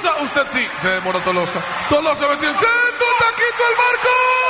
Tolosa, usted sí, se demoró Tolosa. Tolosa metió el centro, taquito al marco.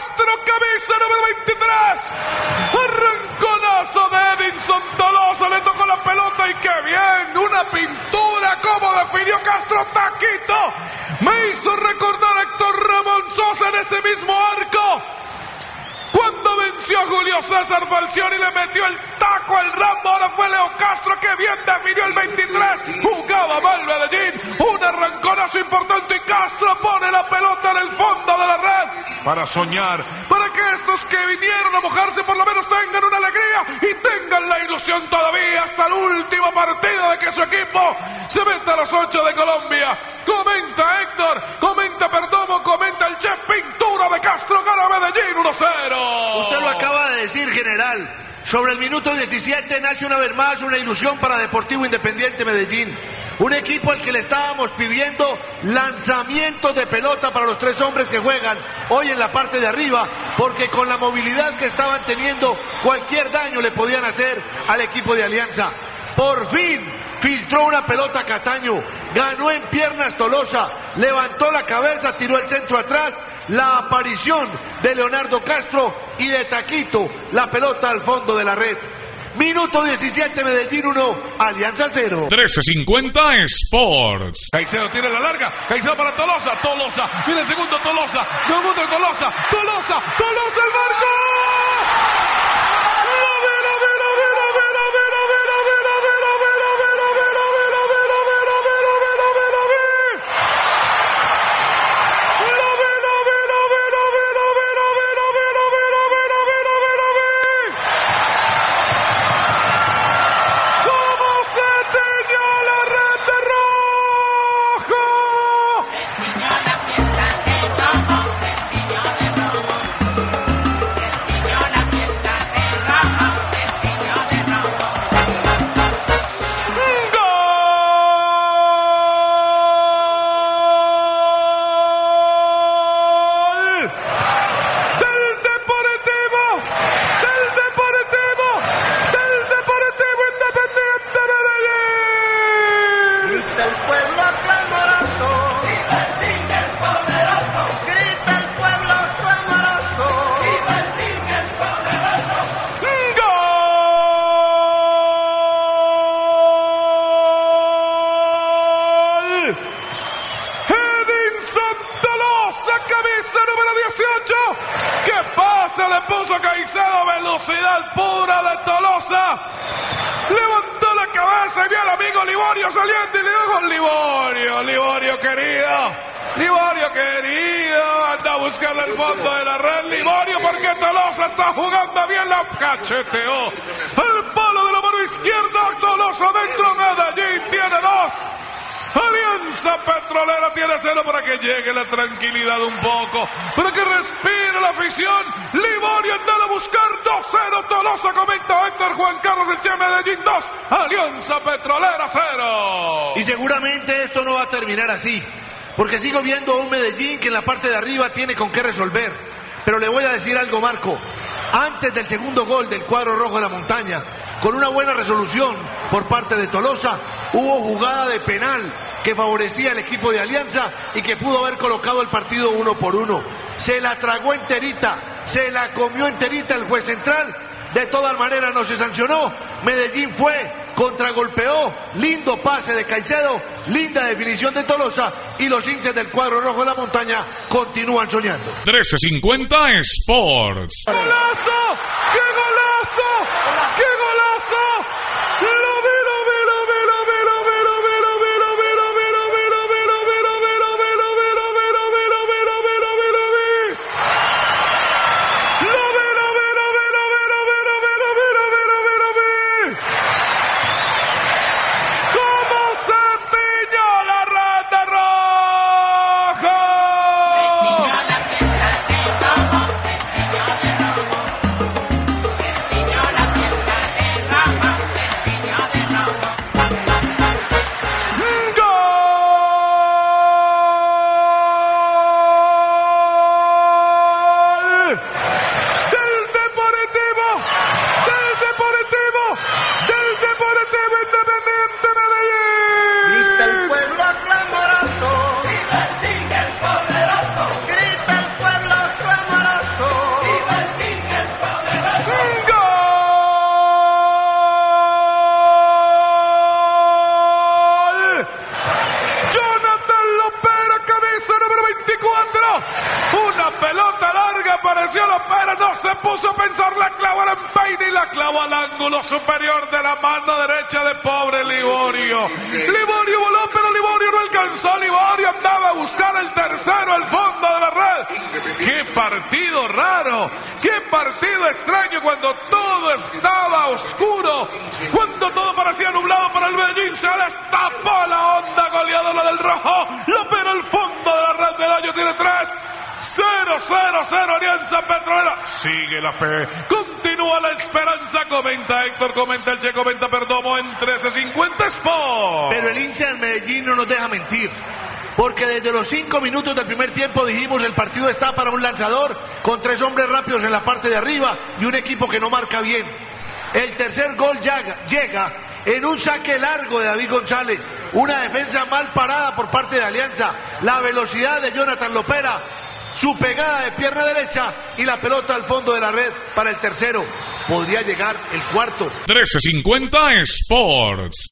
Castro, camisa número 23. Arranconazo de Edinson Tolosa, le tocó la pelota y qué bien, una pintura, como definió Castro Taquito. Me hizo recordar a Héctor Ramón Sosa en ese mismo arco. Cuando venció a Julio César Falcioni le metió el al Rambo, ahora fue Leo Castro que bien definió el 23. Jugaba mal Medellín, un arranconazo importante y Castro pone la pelota en el fondo de la red para soñar, para que estos que vinieron a mojarse por lo menos tengan una alegría y tengan la ilusión todavía hasta el último partido de que su equipo se meta a las 8 de Colombia. Comenta Héctor, comenta Perdomo, comenta el chef Pintura de Castro, gana Medellín 1-0. Usted lo acaba de decir, general. Sobre el minuto 17 nace una vez más una ilusión para Deportivo Independiente Medellín. Un equipo al que le estábamos pidiendo lanzamientos de pelota para los tres hombres que juegan hoy en la parte de arriba, porque con la movilidad que estaban teniendo, cualquier daño le podían hacer al equipo de Alianza. Por fin filtró una pelota Cataño, ganó en piernas Tolosa, levantó la cabeza, tiró el centro atrás, la aparición de Leonardo Castro y de Taquito, la pelota al fondo de la red. Minuto 17, Medellín 1, Alianza 0. 1350 Sports. Caicedo tiene la larga, Caicedo para Tolosa, Tolosa, viene el segundo Tolosa, segundo Tolosa, Tolosa, Tolosa el marco. Velocidad pura de Tolosa. Levantó la cabeza y vio al amigo Liborio saliendo y le dijo, Liborio, Liborio querido. Liborio querido, anda a buscarle el fondo de la red, Liborio, porque Tolosa está jugando bien, la cacheteó. El palo de la mano izquierda, Tolosa dentro, Medellín tiene dos. Alianza Petrolera tiene cero para que llegue la tranquilidad un poco, para que respire la afición. Liborio anda a buscar 2-0. Tolosa comenta Héctor Juan Carlos el Che Medellín 2, Alianza Petrolera 0. Y seguramente esto no va a terminar así, porque sigo viendo a un Medellín que en la parte de arriba tiene con qué resolver. Pero le voy a decir algo, Marco. Antes del segundo gol del cuadro rojo de la montaña, con una buena resolución por parte de Tolosa, hubo jugada de penal que favorecía al equipo de Alianza y que pudo haber colocado el partido uno por uno. Se la tragó enterita, se la comió enterita el juez central. De todas maneras no se sancionó. Medellín fue, contragolpeó, lindo pase de Caicedo, linda definición de Tolosa y los hinchas del cuadro rojo de la montaña continúan soñando. 1350 Sports. ¡Golazo! ¡Qué golazo! ¡Qué golazo! Puso a pensar, la clavó al empeine y la clavó al ángulo superior de la mano derecha de pobre Liborio. Liborio voló, pero Liborio no alcanzó. Liborio andaba a buscar el tercero al fondo de la red. ¡Qué partido raro! ¡Qué partido extraño cuando todo estaba oscuro! Cuando todo parecía nublado para el Medellín, se destapó la onda goleadora del rojo. Lopera al fondo de la red del año tiene tres. 0, 0, 0, Alianza Petrolera. Sigue la fe, continúa la esperanza. Comenta Héctor, comenta el Che, comenta Perdomo en 1350 Sport. Pero el hincha del Medellín no nos deja mentir. Porque desde los cinco minutos del primer tiempo dijimos el partido está para un lanzador con tres hombres rápidos en la parte de arriba y un equipo que no marca bien. El tercer gol llega, llega en un saque largo de David González, una defensa mal parada por parte de Alianza, la velocidad de Jonathan Lopera, su pegada de pierna derecha y la pelota al fondo de la red para el tercero. Podría llegar el cuarto. 1350 Sports.